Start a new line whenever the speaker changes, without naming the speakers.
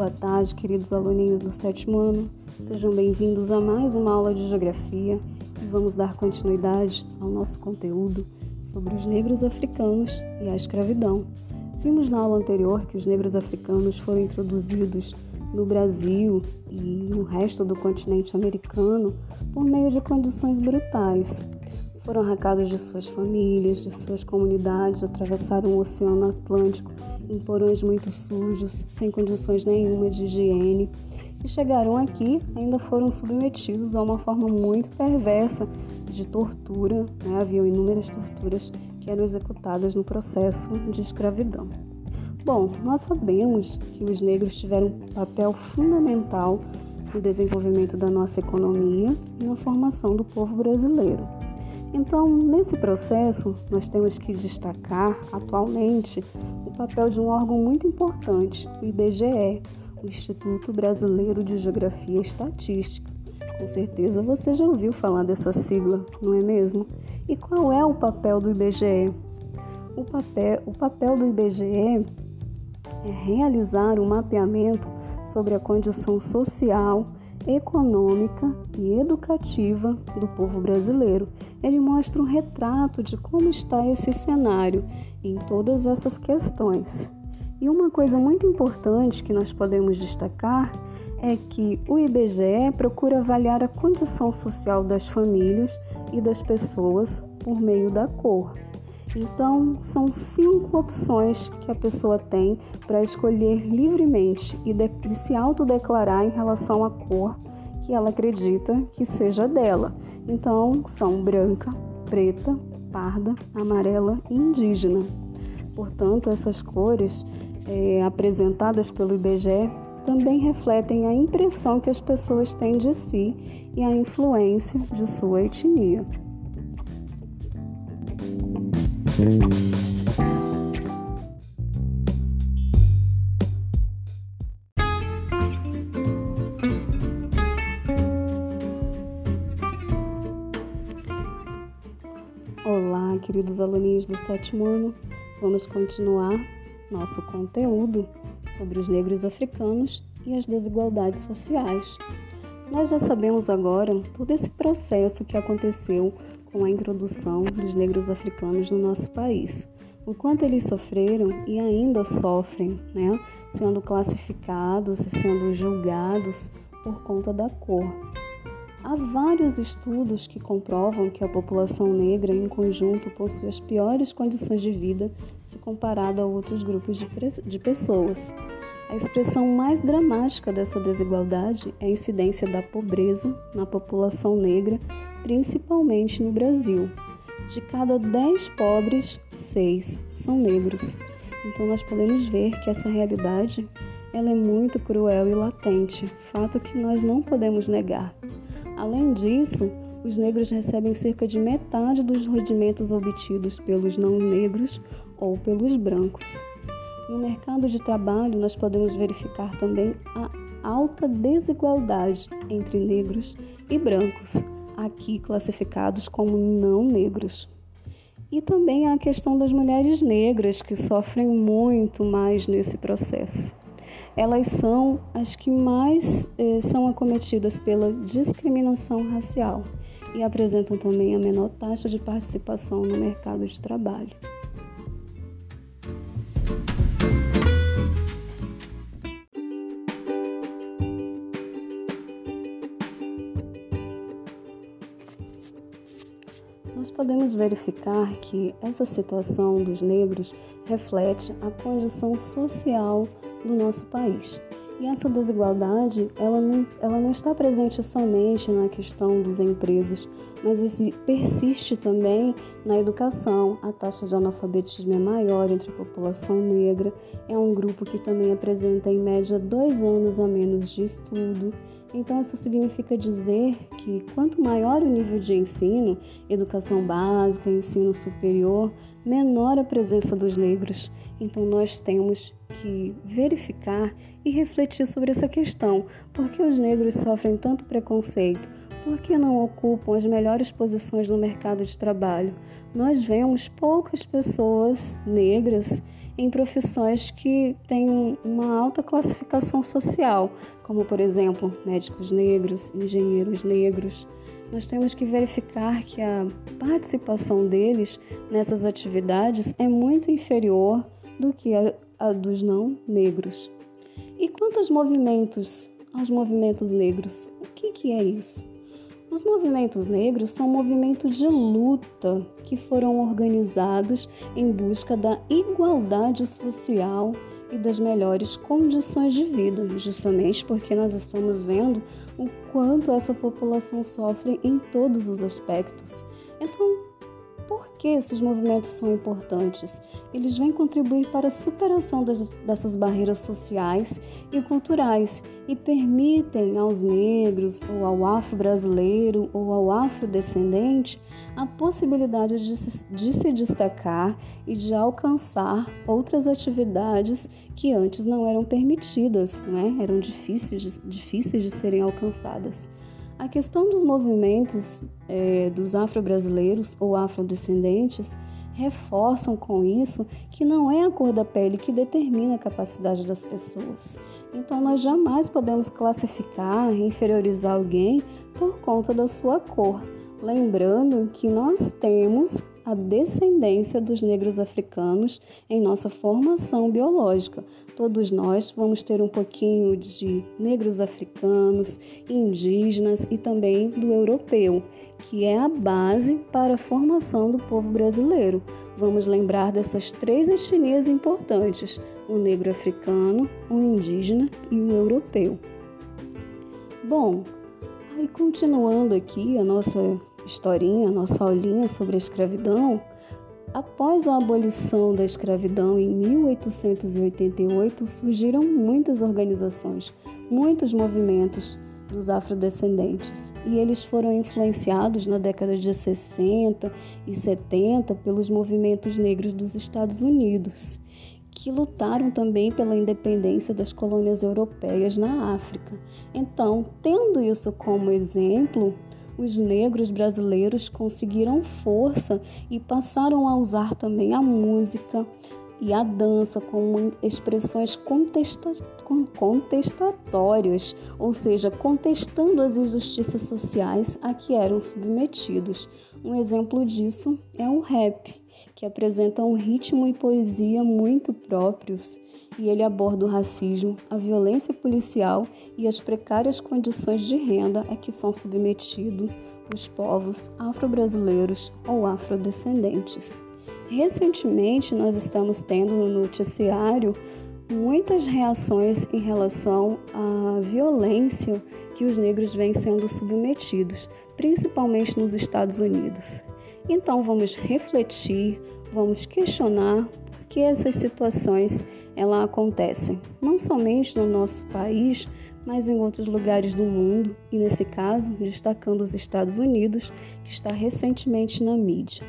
Boa tarde, queridos aluninhos do sétimo ano. Sejam bem-vindos a mais uma aula de Geografia e vamos dar continuidade ao nosso conteúdo sobre os negros africanos e a escravidão. Vimos na aula anterior que os negros africanos foram introduzidos no Brasil e no resto do continente americano por meio de condições brutais. Foram arrancados de suas famílias, de suas comunidades, atravessaram o Oceano Atlântico em porões muito sujos, sem condições nenhuma de higiene, e chegaram aqui ainda foram submetidos a uma forma muito perversa de tortura. Né? Haviam inúmeras torturas que eram executadas no processo de escravidão. Bom, nós sabemos que os negros tiveram um papel fundamental no desenvolvimento da nossa economia e na formação do povo brasileiro. Então, nesse processo, nós temos que destacar atualmente o papel de um órgão muito importante, o IBGE, o Instituto Brasileiro de Geografia e Estatística. Com certeza você já ouviu falar dessa sigla, não é mesmo? E qual é o papel do IBGE? O papel, o papel do IBGE é realizar um mapeamento sobre a condição social, econômica e educativa do povo brasileiro. Ele mostra um retrato de como está esse cenário em todas essas questões. E uma coisa muito importante que nós podemos destacar é que o IBGE procura avaliar a condição social das famílias e das pessoas por meio da cor. Então, são cinco opções que a pessoa tem para escolher livremente e, de, se autodeclarar em relação à cor que ela acredita que seja dela. Então, são branca, preta, parda, amarela e indígena. Portanto, essas cores é, apresentadas pelo IBGE também refletem a impressão que as pessoas têm de si e a influência de sua etnia. Olá, queridos alunos do sétimo ano. Vamos continuar nosso conteúdo sobre os negros africanos e as desigualdades sociais. Nós já sabemos agora todo esse processo que aconteceu com a introdução dos negros africanos no nosso país. O quanto eles sofreram e ainda sofrem, né? sendo classificados e sendo julgados por conta da cor. Há vários estudos que comprovam que a população negra, em conjunto, possui as piores condições de vida se comparado a outros grupos de, de pessoas. A expressão mais dramática dessa desigualdade é a incidência da pobreza na população negra, principalmente no Brasil. De cada 10 pobres, 6 são negros. Então nós podemos ver que essa realidade ela é muito cruel e latente, fato que nós não podemos negar. Além disso, os negros recebem cerca de metade dos rendimentos obtidos pelos não negros ou pelos brancos. No mercado de trabalho, nós podemos verificar também a alta desigualdade entre negros e brancos, aqui classificados como não negros. E também a questão das mulheres negras, que sofrem muito mais nesse processo. Elas são as que mais eh, são acometidas pela discriminação racial e apresentam também a menor taxa de participação no mercado de trabalho. Verificar que essa situação dos negros reflete a condição social do nosso país. E essa desigualdade, ela não, ela não está presente somente na questão dos empregos, mas persiste também na educação. A taxa de analfabetismo é maior entre a população negra, é um grupo que também apresenta, em média, dois anos a menos de estudo. Então, isso significa dizer que quanto maior o nível de ensino, educação básica, ensino superior, menor a presença dos negros. Então, nós temos que verificar e refletir sobre essa questão. Por que os negros sofrem tanto preconceito? Por que não ocupam as melhores posições no mercado de trabalho? Nós vemos poucas pessoas negras em profissões que têm uma alta classificação social, como, por exemplo, médicos negros, engenheiros negros. Nós temos que verificar que a participação deles nessas atividades é muito inferior do que a, dos não negros. E quanto aos movimentos, aos movimentos negros, o que, que é isso? Os movimentos negros são movimentos de luta que foram organizados em busca da igualdade social e das melhores condições de vida, justamente porque nós estamos vendo o quanto essa população sofre em todos os aspectos. Então, que esses movimentos são importantes? Eles vêm contribuir para a superação das, dessas barreiras sociais e culturais e permitem aos negros, ou ao afro-brasileiro, ou ao afrodescendente, a possibilidade de se, de se destacar e de alcançar outras atividades que antes não eram permitidas, não é? eram difíceis, difíceis de serem alcançadas. A questão dos movimentos é, dos afro-brasileiros ou afrodescendentes reforçam com isso que não é a cor da pele que determina a capacidade das pessoas. Então, nós jamais podemos classificar, inferiorizar alguém por conta da sua cor. Lembrando que nós temos a descendência dos negros africanos em nossa formação biológica. Todos nós vamos ter um pouquinho de negros africanos, indígenas e também do europeu, que é a base para a formação do povo brasileiro. Vamos lembrar dessas três etnias importantes: o negro africano, o indígena e o europeu. Bom, aí continuando aqui a nossa historinha, nossa aulinha sobre a escravidão, após a abolição da escravidão em 1888, surgiram muitas organizações, muitos movimentos dos afrodescendentes, e eles foram influenciados na década de 60 e 70 pelos movimentos negros dos Estados Unidos, que lutaram também pela independência das colônias europeias na África. Então, tendo isso como exemplo, os negros brasileiros conseguiram força e passaram a usar também a música e a dança como expressões contesta contestatórias, ou seja, contestando as injustiças sociais a que eram submetidos. Um exemplo disso é o rap, que apresenta um ritmo e poesia muito próprios e ele aborda o racismo, a violência policial e as precárias condições de renda a que são submetidos os povos afro-brasileiros ou afrodescendentes. Recentemente, nós estamos tendo no noticiário muitas reações em relação à violência que os negros vêm sendo submetidos, principalmente nos Estados Unidos. Então, vamos refletir, vamos questionar por que essas situações ela acontecem, não somente no nosso país, mas em outros lugares do mundo, e nesse caso, destacando os Estados Unidos, que está recentemente na mídia.